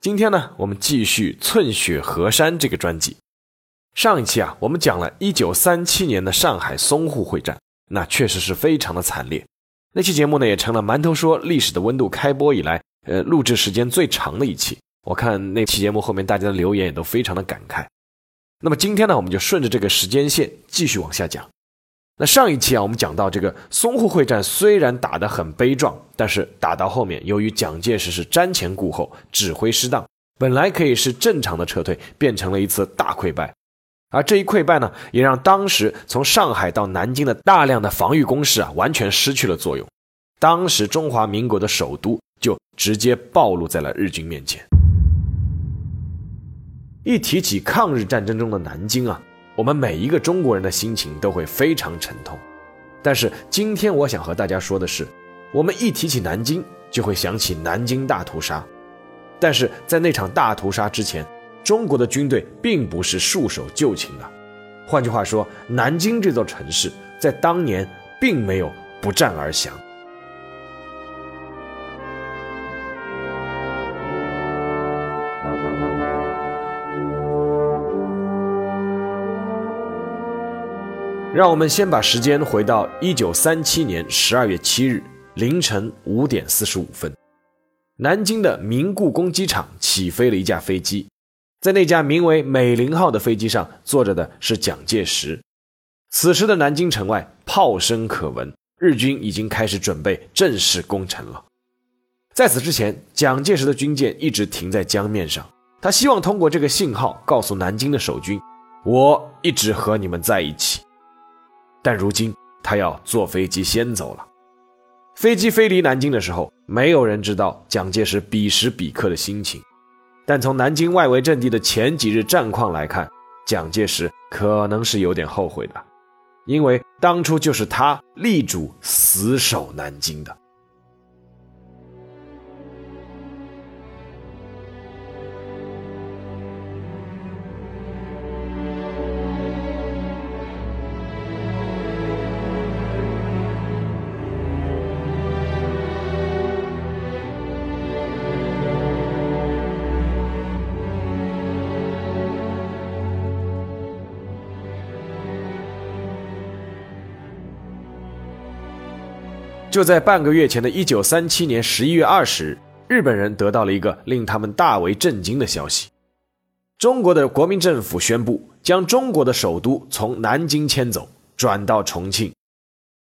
今天呢，我们继续《寸雪河山》这个专辑。上一期啊，我们讲了1937年的上海淞沪会战，那确实是非常的惨烈。那期节目呢，也成了馒头说历史的温度开播以来，呃，录制时间最长的一期。我看那期节目后面大家的留言也都非常的感慨。那么今天呢，我们就顺着这个时间线继续往下讲。那上一期啊，我们讲到这个淞沪会战虽然打得很悲壮，但是打到后面，由于蒋介石是瞻前顾后，指挥失当，本来可以是正常的撤退，变成了一次大溃败。而这一溃败呢，也让当时从上海到南京的大量的防御工事啊，完全失去了作用。当时中华民国的首都就直接暴露在了日军面前。一提起抗日战争中的南京啊。我们每一个中国人的心情都会非常沉痛，但是今天我想和大家说的是，我们一提起南京，就会想起南京大屠杀，但是在那场大屠杀之前，中国的军队并不是束手就擒的。换句话说，南京这座城市在当年并没有不战而降。让我们先把时间回到一九三七年十二月七日凌晨五点四十五分，南京的明故宫机场起飞了一架飞机，在那架名为“美龄号”的飞机上坐着的是蒋介石。此时的南京城外炮声可闻，日军已经开始准备正式攻城了。在此之前，蒋介石的军舰一直停在江面上，他希望通过这个信号告诉南京的守军：“我一直和你们在一起。”但如今他要坐飞机先走了。飞机飞离南京的时候，没有人知道蒋介石彼时彼刻的心情。但从南京外围阵地的前几日战况来看，蒋介石可能是有点后悔的，因为当初就是他力主死守南京的。就在半个月前的一九三七年十一月二十日，日本人得到了一个令他们大为震惊的消息：中国的国民政府宣布将中国的首都从南京迁走，转到重庆。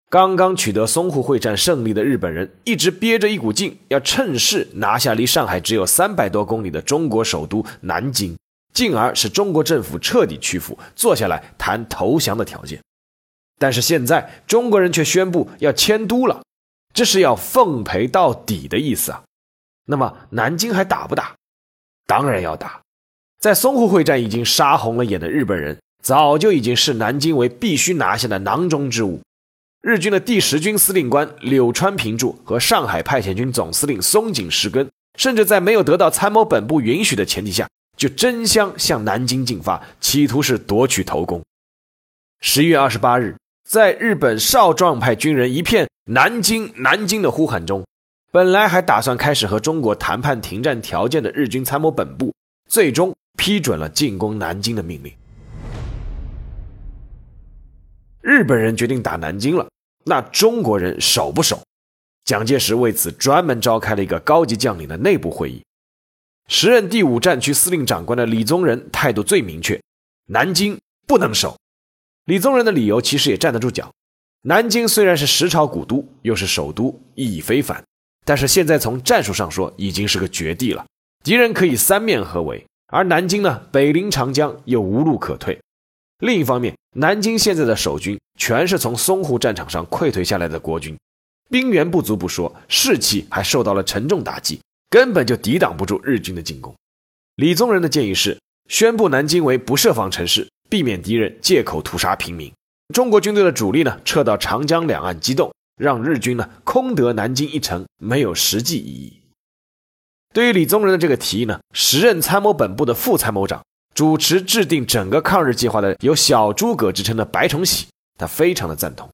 刚刚取得淞沪会战胜利的日本人一直憋着一股劲，要趁势拿下离上海只有三百多公里的中国首都南京，进而使中国政府彻底屈服，坐下来谈投降的条件。但是现在中国人却宣布要迁都了。这是要奉陪到底的意思啊！那么南京还打不打？当然要打。在淞沪会战已经杀红了眼的日本人，早就已经视南京为必须拿下的囊中之物。日军的第十军司令官柳川平助和上海派遣军总司令松井石根，甚至在没有得到参谋本部允许的前提下，就争相向南京进发，企图是夺取头功。十一月二十八日。在日本少壮派军人一片“南京，南京”的呼喊中，本来还打算开始和中国谈判停战条件的日军参谋本部，最终批准了进攻南京的命令。日本人决定打南京了，那中国人守不守？蒋介石为此专门召开了一个高级将领的内部会议。时任第五战区司令长官的李宗仁态度最明确：南京不能守。李宗仁的理由其实也站得住脚。南京虽然是十朝古都，又是首都，意义非凡，但是现在从战术上说，已经是个绝地了。敌人可以三面合围，而南京呢，北临长江，又无路可退。另一方面，南京现在的守军全是从淞沪战场上溃退下来的国军，兵源不足不说，士气还受到了沉重打击，根本就抵挡不住日军的进攻。李宗仁的建议是宣布南京为不设防城市，避免敌人借口屠杀平民。中国军队的主力呢，撤到长江两岸机动，让日军呢空得南京一城，没有实际意义。对于李宗仁的这个提议呢，时任参谋本部的副参谋长、主持制定整个抗日计划的有“小诸葛”之称的白崇禧，他非常的赞同。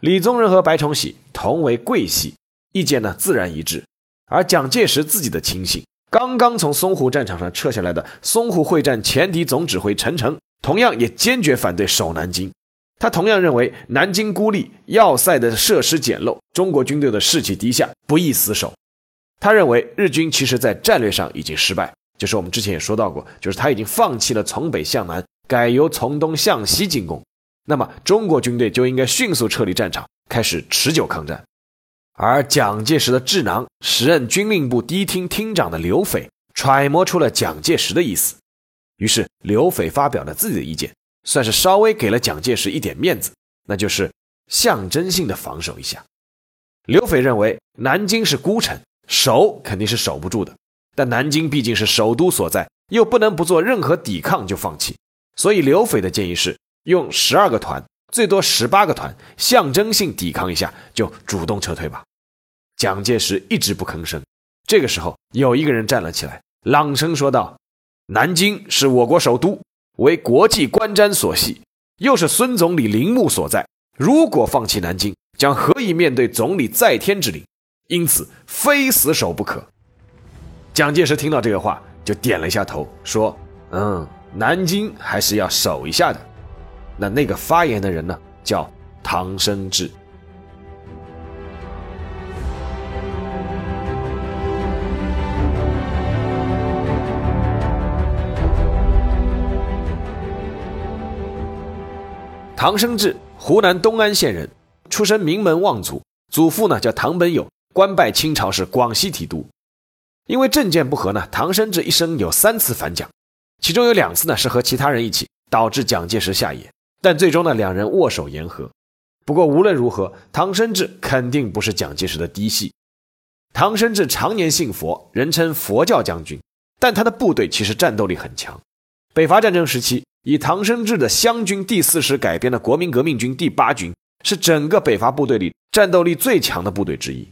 李宗仁和白崇禧同为桂系，意见呢自然一致。而蒋介石自己的亲信，刚刚从淞沪战场上撤下来的淞沪会战前敌总指挥陈诚，同样也坚决反对守南京。他同样认为南京孤立，要塞的设施简陋，中国军队的士气低下，不易死守。他认为日军其实在战略上已经失败，就是我们之前也说到过，就是他已经放弃了从北向南，改由从东向西进攻。那么中国军队就应该迅速撤离战场，开始持久抗战。而蒋介石的智囊、时任军令部第一厅厅长的刘斐揣摩出了蒋介石的意思，于是刘斐发表了自己的意见，算是稍微给了蒋介石一点面子，那就是象征性的防守一下。刘斐认为南京是孤城。守肯定是守不住的，但南京毕竟是首都所在，又不能不做任何抵抗就放弃。所以刘斐的建议是用十二个团，最多十八个团，象征性抵抗一下就主动撤退吧。蒋介石一直不吭声。这个时候，有一个人站了起来，朗声说道：“南京是我国首都，为国际观瞻所系，又是孙总理陵墓所在。如果放弃南京，将何以面对总理在天之灵？”因此，非死守不可。蒋介石听到这个话，就点了一下头，说：“嗯，南京还是要守一下的。”那那个发言的人呢，叫唐生智。唐生智，湖南东安县人，出身名门望族，祖父呢叫唐本友。官拜清朝是广西提督，因为政见不合呢，唐生智一生有三次反蒋，其中有两次呢是和其他人一起，导致蒋介石下野，但最终呢两人握手言和。不过无论如何，唐生智肯定不是蒋介石的嫡系。唐生智常年信佛，人称佛教将军，但他的部队其实战斗力很强。北伐战争时期，以唐生智的湘军第四师改编的国民革命军第八军，是整个北伐部队里战斗力最强的部队之一。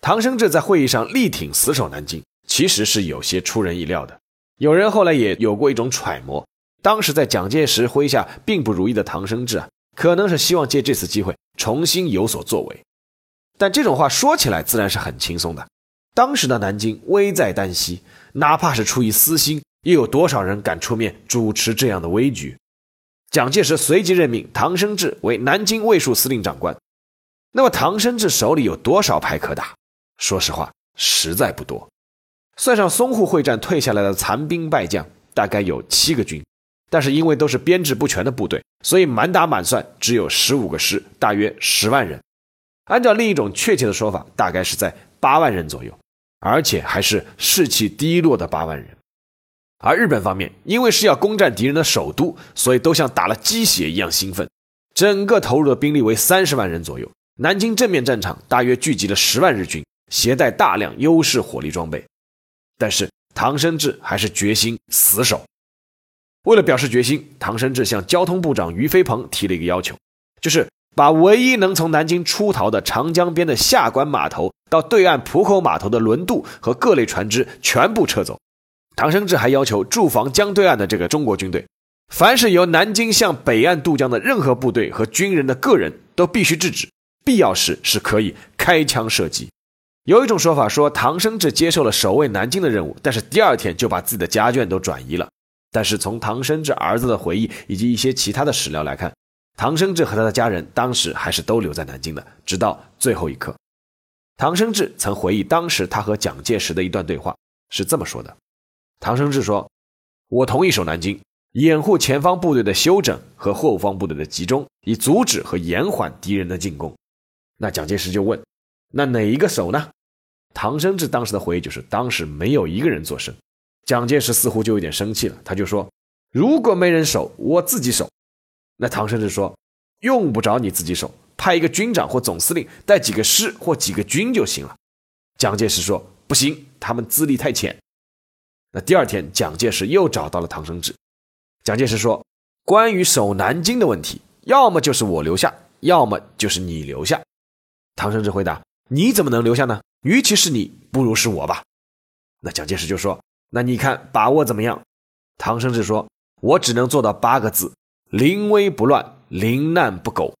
唐生智在会议上力挺死守南京，其实是有些出人意料的。有人后来也有过一种揣摩：当时在蒋介石麾下并不如意的唐生智啊，可能是希望借这次机会重新有所作为。但这种话说起来自然是很轻松的。当时的南京危在旦夕，哪怕是出于私心，又有多少人敢出面主持这样的危局？蒋介石随即任命唐生智为南京卫戍司令长官。那么唐生智手里有多少牌可打？说实话，实在不多。算上淞沪会战退下来的残兵败将，大概有七个军。但是因为都是编制不全的部队，所以满打满算只有十五个师，大约十万人。按照另一种确切的说法，大概是在八万人左右，而且还是士气低落的八万人。而日本方面，因为是要攻占敌人的首都，所以都像打了鸡血一样兴奋，整个投入的兵力为三十万人左右。南京正面战场大约聚集了十万日军。携带大量优势火力装备，但是唐生智还是决心死守。为了表示决心，唐生智向交通部长俞飞鹏提了一个要求，就是把唯一能从南京出逃的长江边的下关码头到对岸浦口码头的轮渡和各类船只全部撤走。唐生智还要求驻防江对岸的这个中国军队，凡是由南京向北岸渡江的任何部队和军人的个人都必须制止，必要时是可以开枪射击。有一种说法说，唐生智接受了守卫南京的任务，但是第二天就把自己的家眷都转移了。但是从唐生智儿子的回忆以及一些其他的史料来看，唐生智和他的家人当时还是都留在南京的，直到最后一刻。唐生智曾回忆当时他和蒋介石的一段对话，是这么说的：唐生智说：“我同意守南京，掩护前方部队的休整和后方部队的集中，以阻止和延缓敌人的进攻。”那蒋介石就问。那哪一个守呢？唐生智当时的回忆就是，当时没有一个人作声。蒋介石似乎就有点生气了，他就说：“如果没人守，我自己守。”那唐生智说：“用不着你自己守，派一个军长或总司令带几个师或几个军就行了。”蒋介石说：“不行，他们资历太浅。”那第二天，蒋介石又找到了唐生智。蒋介石说：“关于守南京的问题，要么就是我留下，要么就是你留下。”唐生智回答：“你怎么能留下呢？与其是你，不如是我吧。”那蒋介石就说：“那你看把握怎么样？”唐生智说：“我只能做到八个字：临危不乱，临难不苟。”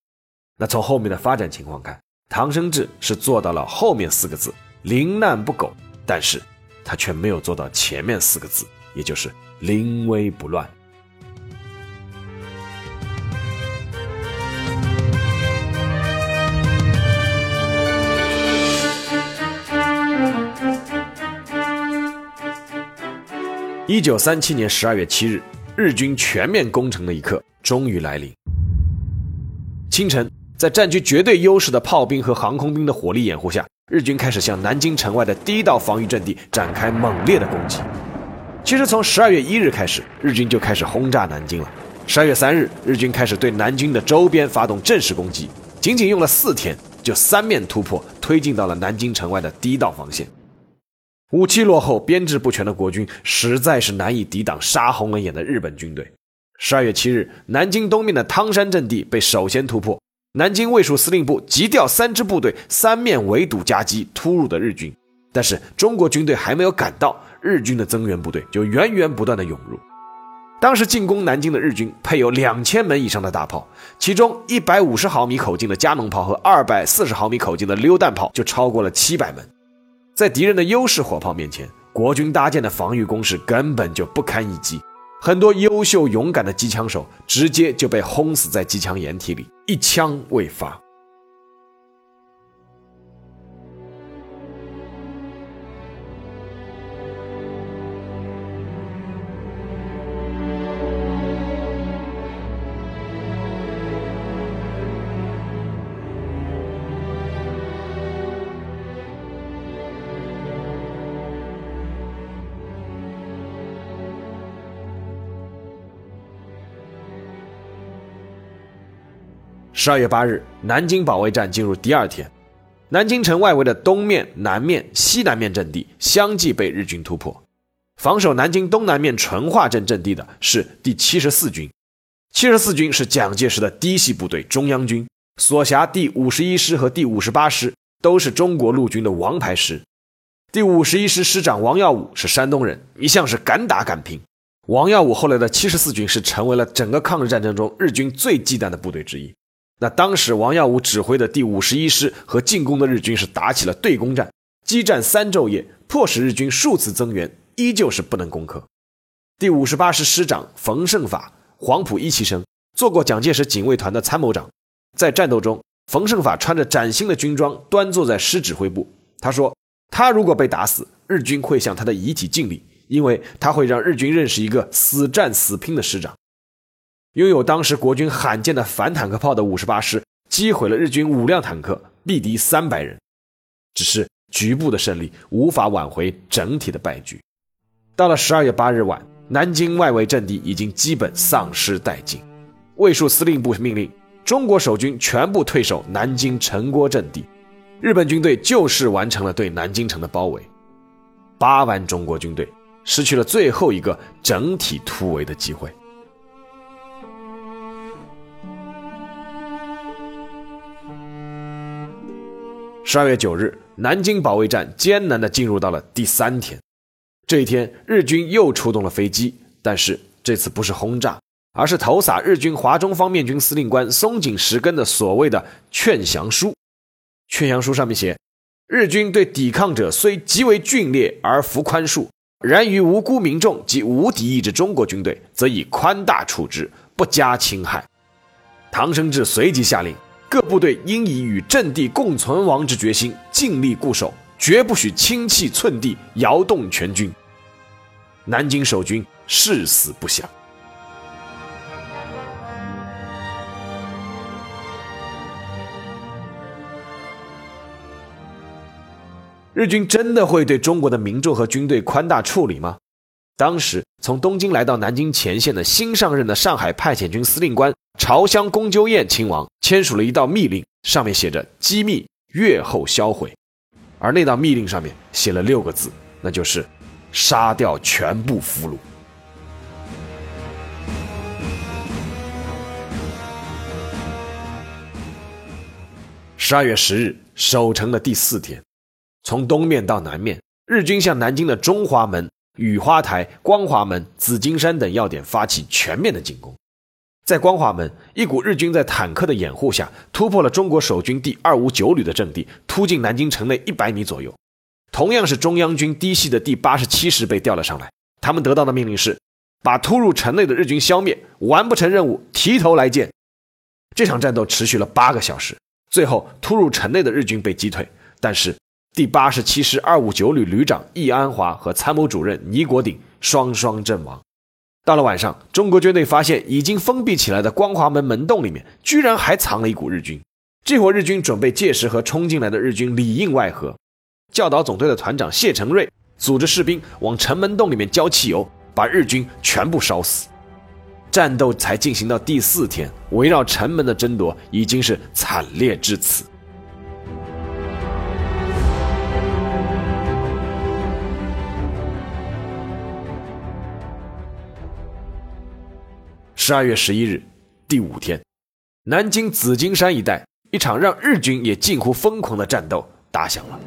那从后面的发展情况看，唐生智是做到了后面四个字“临难不苟”，但是他却没有做到前面四个字，也就是“临危不乱”。一九三七年十二月七日，日军全面攻城的一刻终于来临。清晨，在占据绝对优势的炮兵和航空兵的火力掩护下，日军开始向南京城外的第一道防御阵地展开猛烈的攻击。其实，从十二月一日开始，日军就开始轰炸南京了。十二月三日，日军开始对南京的周边发动正式攻击，仅仅用了四天，就三面突破，推进到了南京城外的第一道防线。武器落后、编制不全的国军实在是难以抵挡杀红了眼的日本军队。十二月七日，南京东面的汤山阵地被首先突破，南京卫戍司令部急调三支部队，三面围堵夹击突入的日军。但是中国军队还没有赶到，日军的增援部队就源源不断的涌入。当时进攻南京的日军配有两千门以上的大炮，其中一百五十毫米口径的加农炮和二百四十毫米口径的榴弹炮就超过了七百门。在敌人的优势火炮面前，国军搭建的防御工事根本就不堪一击，很多优秀勇敢的机枪手直接就被轰死在机枪掩体里，一枪未发。十二月八日，南京保卫战进入第二天，南京城外围的东面、南面、西南面阵地相继被日军突破。防守南京东南面淳化镇阵地的是第七十四军，七十四军是蒋介石的嫡系部队，中央军所辖第五十一师和第五十八师都是中国陆军的王牌师。第五十一师师长王耀武是山东人，一向是敢打敢拼。王耀武后来的七十四军是成为了整个抗日战争中日军最忌惮的部队之一。那当时王耀武指挥的第五十一师和进攻的日军是打起了对攻战，激战三昼夜，迫使日军数次增援，依旧是不能攻克。第五十八师师长冯胜法，黄埔一期生，做过蒋介石警卫团的参谋长。在战斗中，冯胜法穿着崭新的军装，端坐在师指挥部。他说：“他如果被打死，日军会向他的遗体敬礼，因为他会让日军认识一个死战死拼的师长。”拥有当时国军罕见的反坦克炮的五十八师击毁了日军五辆坦克，毙敌三百人。只是局部的胜利无法挽回整体的败局。到了十二月八日晚，南京外围阵地已经基本丧失殆尽。卫戍司令部命令中国守军全部退守南京城郭阵地，日本军队就是完成了对南京城的包围。八万中国军队失去了最后一个整体突围的机会。十二月九日，南京保卫战艰难地进入到了第三天。这一天，日军又出动了飞机，但是这次不是轰炸，而是投洒日军华中方面军司令官松井石根的所谓的劝降书。劝降书上面写：日军对抵抗者虽极为峻烈而服宽恕，然于无辜民众及无敌意之中国军队，则以宽大处之，不加侵害。唐生智随即下令。各部队应以与阵地共存亡之决心，尽力固守，绝不许轻弃寸地，摇动全军。南京守军誓死不降。日军真的会对中国的民众和军队宽大处理吗？当时从东京来到南京前线的新上任的上海派遣军司令官朝香宫鸠彦亲王签署了一道密令，上面写着“机密，月后销毁”。而那道密令上面写了六个字，那就是杀掉全部俘虏。十二月十日，守城的第四天，从东面到南面，日军向南京的中华门、雨花台、光华门、紫金山等要点发起全面的进攻。在光华门，一股日军在坦克的掩护下，突破了中国守军第二五九旅的阵地，突进南京城内一百米左右。同样是中央军嫡系的第八十七师被调了上来，他们得到的命令是：把突入城内的日军消灭，完不成任务，提头来见。这场战斗持续了八个小时。最后，突入城内的日军被击退，但是第八十七师二五九旅旅长易安华和参谋主任倪国鼎双双阵亡。到了晚上，中国军队发现已经封闭起来的光华门门洞里面，居然还藏了一股日军。这伙日军准备届时和冲进来的日军里应外合。教导总队的团长谢承瑞组织士兵往城门洞里面浇汽油，把日军全部烧死。战斗才进行到第四天，围绕城门的争夺已经是惨烈至此。十二月十一日，第五天，南京紫金山一带，一场让日军也近乎疯狂的战斗打响了。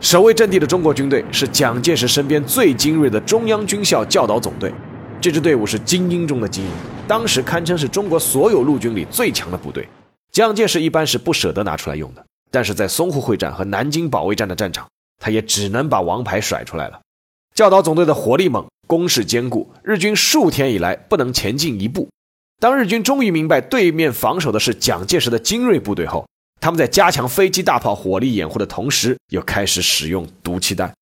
守卫阵地的中国军队是蒋介石身边最精锐的中央军校教导总队。这支队伍是精英中的精英，当时堪称是中国所有陆军里最强的部队。蒋介石一般是不舍得拿出来用的，但是在淞沪会战和南京保卫战的战场，他也只能把王牌甩出来了。教导总队的火力猛，攻势坚固，日军数天以来不能前进一步。当日军终于明白对面防守的是蒋介石的精锐部队后，他们在加强飞机大炮火力掩护的同时，又开始使用毒气弹。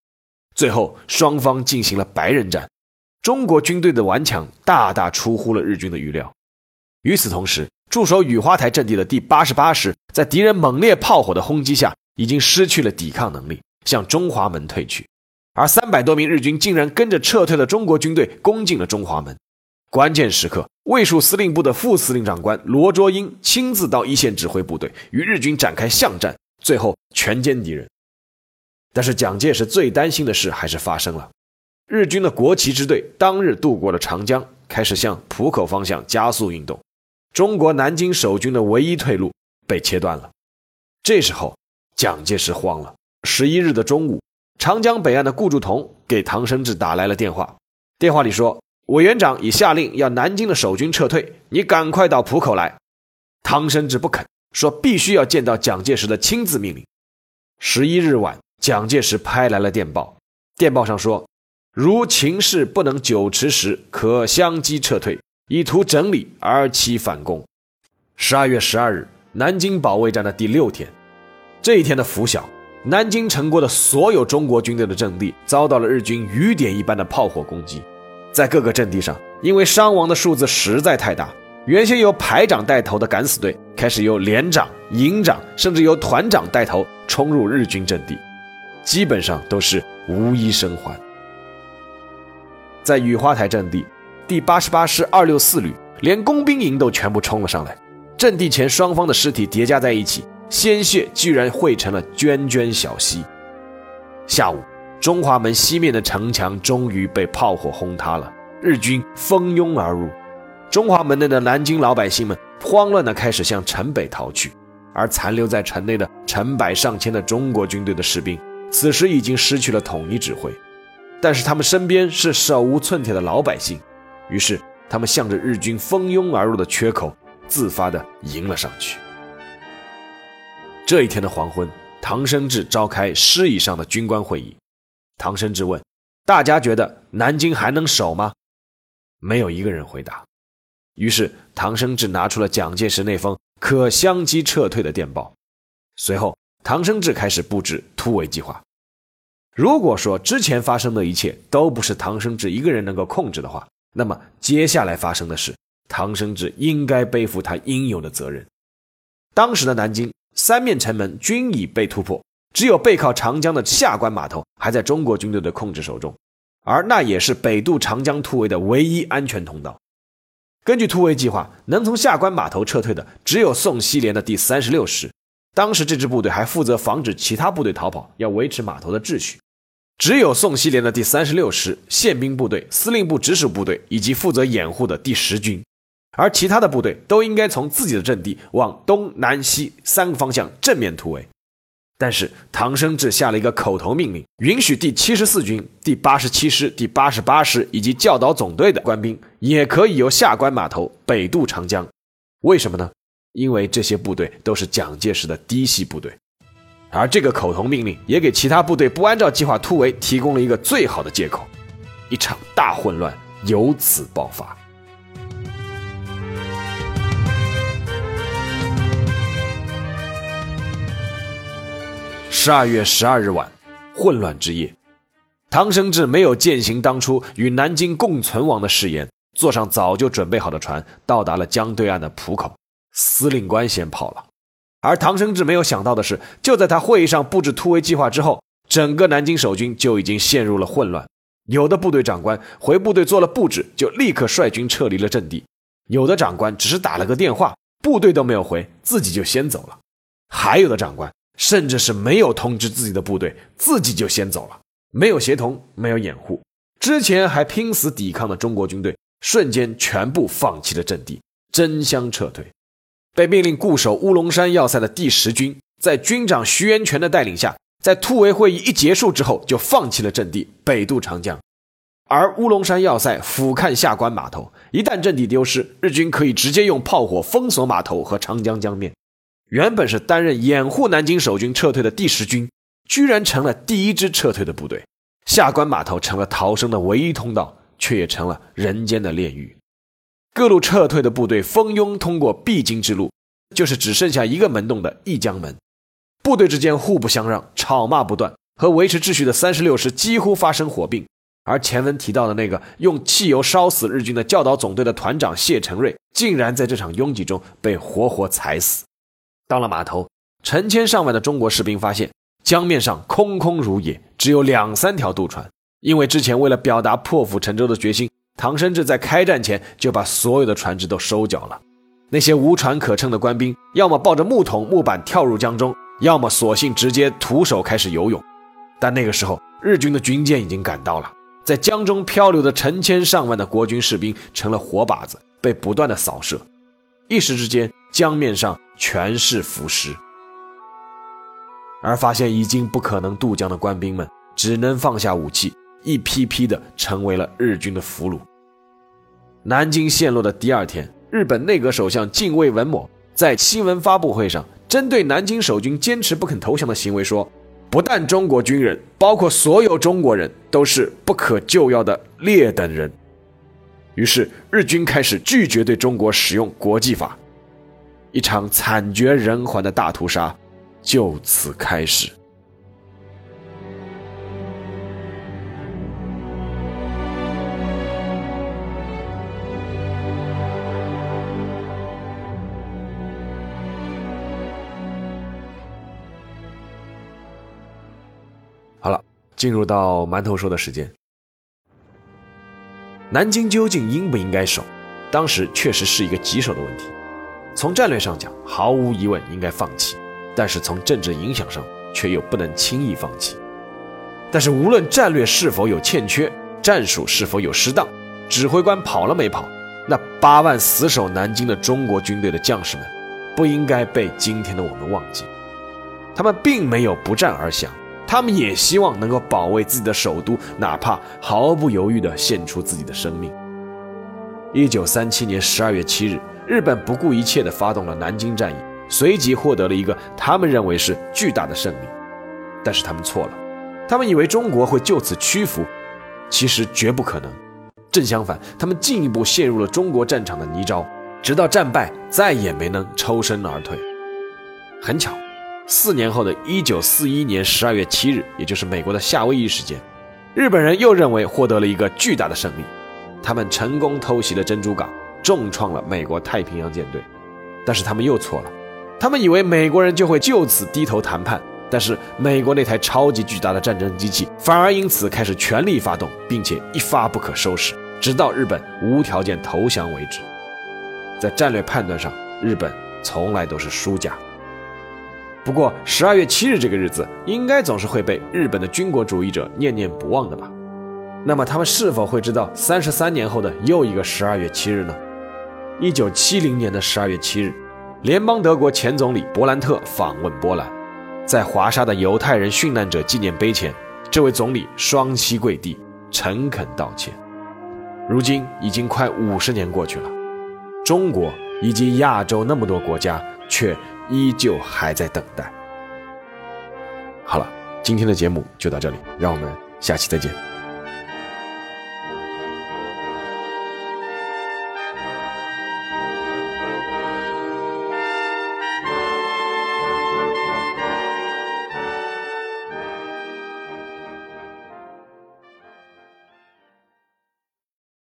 最后，双方进行了白刃战。中国军队的顽强大大出乎了日军的预料。与此同时，驻守雨花台阵地的第八十八师，在敌人猛烈炮火的轰击下，已经失去了抵抗能力，向中华门退去。而三百多名日军竟然跟着撤退的中国军队攻进了中华门。关键时刻，卫戍司令部的副司令长官罗卓英亲自到一线指挥部队，与日军展开巷战，最后全歼敌人。但是蒋介石最担心的事还是发生了。日军的国旗支队当日渡过了长江，开始向浦口方向加速运动。中国南京守军的唯一退路被切断了。这时候，蒋介石慌了。十一日的中午，长江北岸的顾祝同给唐生智打来了电话。电话里说：“委员长已下令要南京的守军撤退，你赶快到浦口来。”唐生智不肯，说必须要见到蒋介石的亲自命令。十一日晚，蒋介石拍来了电报，电报上说。如情势不能久持时，可相机撤退，以图整理而期反攻。十二月十二日，南京保卫战的第六天，这一天的拂晓，南京城过的所有中国军队的阵地遭到了日军雨点一般的炮火攻击。在各个阵地上，因为伤亡的数字实在太大，原先由排长带头的敢死队开始由连长、营长，甚至由团长带头冲入日军阵地，基本上都是无一生还。在雨花台阵地，第八十八师二六四旅连工兵营都全部冲了上来。阵地前双方的尸体叠加在一起，鲜血居然汇成了涓涓小溪。下午，中华门西面的城墙终于被炮火轰塌了，日军蜂拥而入。中华门内的南京老百姓们慌乱地开始向城北逃去，而残留在城内的成百上千的中国军队的士兵，此时已经失去了统一指挥。但是他们身边是手无寸铁的老百姓，于是他们向着日军蜂拥而入的缺口，自发地迎了上去。这一天的黄昏，唐生智召开师以上的军官会议。唐生智问：“大家觉得南京还能守吗？”没有一个人回答。于是唐生智拿出了蒋介石那封可相机撤退的电报。随后，唐生智开始布置突围计划。如果说之前发生的一切都不是唐生智一个人能够控制的话，那么接下来发生的事，唐生智应该背负他应有的责任。当时的南京三面城门均已被突破，只有背靠长江的下关码头还在中国军队的控制手中，而那也是北渡长江突围的唯一安全通道。根据突围计划，能从下关码头撤退的只有宋希濂的第三十六师。当时这支部队还负责防止其他部队逃跑，要维持码头的秩序。只有宋希濂的第三十六师宪兵部队、司令部直属部队以及负责掩护的第十军，而其他的部队都应该从自己的阵地往东南西三个方向正面突围。但是唐生智下了一个口头命令，允许第七十四军、第八十七师、第八十八师以及教导总队的官兵也可以由下关码头北渡长江。为什么呢？因为这些部队都是蒋介石的嫡系部队。而这个口头命令也给其他部队不按照计划突围提供了一个最好的借口，一场大混乱由此爆发。十二月十二日晚，混乱之夜，唐生智没有践行当初与南京共存亡的誓言，坐上早就准备好的船，到达了江对岸的浦口。司令官先跑了。而唐生智没有想到的是，就在他会议上布置突围计划之后，整个南京守军就已经陷入了混乱。有的部队长官回部队做了布置，就立刻率军撤离了阵地；有的长官只是打了个电话，部队都没有回，自己就先走了；还有的长官甚至是没有通知自己的部队，自己就先走了，没有协同，没有掩护，之前还拼死抵抗的中国军队，瞬间全部放弃了阵地，争相撤退。被命令固守乌龙山要塞的第十军，在军长徐源泉的带领下，在突围会议一结束之后，就放弃了阵地，北渡长江。而乌龙山要塞俯瞰下关码头，一旦阵地丢失，日军可以直接用炮火封锁码头和长江江面。原本是担任掩护南京守军撤退的第十军，居然成了第一支撤退的部队。下关码头成了逃生的唯一通道，却也成了人间的炼狱。各路撤退的部队蜂拥通过必经之路，就是只剩下一个门洞的一江门。部队之间互不相让，吵骂不断，和维持秩序的三十六师几乎发生火并。而前文提到的那个用汽油烧死日军的教导总队的团长谢承瑞，竟然在这场拥挤中被活活踩死。到了码头，成千上万的中国士兵发现江面上空空如也，只有两三条渡船。因为之前为了表达破釜沉舟的决心。唐生智在开战前就把所有的船只都收缴了，那些无船可乘的官兵，要么抱着木桶、木板跳入江中，要么索性直接徒手开始游泳。但那个时候，日军的军舰已经赶到了，在江中漂流的成千上万的国军士兵成了活靶子，被不断的扫射，一时之间，江面上全是浮尸。而发现已经不可能渡江的官兵们，只能放下武器，一批批的成为了日军的俘虏。南京陷落的第二天，日本内阁首相近卫文某在新闻发布会上，针对南京守军坚持不肯投降的行为说：“不但中国军人，包括所有中国人，都是不可救药的劣等人。”于是，日军开始拒绝对中国使用国际法，一场惨绝人寰的大屠杀就此开始。好了进入到馒头说的时间，南京究竟应不应该守？当时确实是一个棘手的问题。从战略上讲，毫无疑问应该放弃；但是从政治影响上，却又不能轻易放弃。但是无论战略是否有欠缺，战术是否有失当，指挥官跑了没跑，那八万死守南京的中国军队的将士们，不应该被今天的我们忘记。他们并没有不战而降。他们也希望能够保卫自己的首都，哪怕毫不犹豫地献出自己的生命。一九三七年十二月七日，日本不顾一切地发动了南京战役，随即获得了一个他们认为是巨大的胜利。但是他们错了，他们以为中国会就此屈服，其实绝不可能。正相反，他们进一步陷入了中国战场的泥沼，直到战败，再也没能抽身而退。很巧。四年后的一九四一年十二月七日，也就是美国的夏威夷时间，日本人又认为获得了一个巨大的胜利，他们成功偷袭了珍珠港，重创了美国太平洋舰队。但是他们又错了，他们以为美国人就会就此低头谈判，但是美国那台超级巨大的战争机器反而因此开始全力发动，并且一发不可收拾，直到日本无条件投降为止。在战略判断上，日本从来都是输家。不过十二月七日这个日子，应该总是会被日本的军国主义者念念不忘的吧？那么他们是否会知道三十三年后的又一个十二月七日呢？一九七零年的十二月七日，联邦德国前总理伯兰特访问波兰，在华沙的犹太人殉难者纪念碑前，这位总理双膝跪地，诚恳道歉。如今已经快五十年过去了，中国以及亚洲那么多国家却依旧还在等待。好了，今天的节目就到这里，让我们下期再见。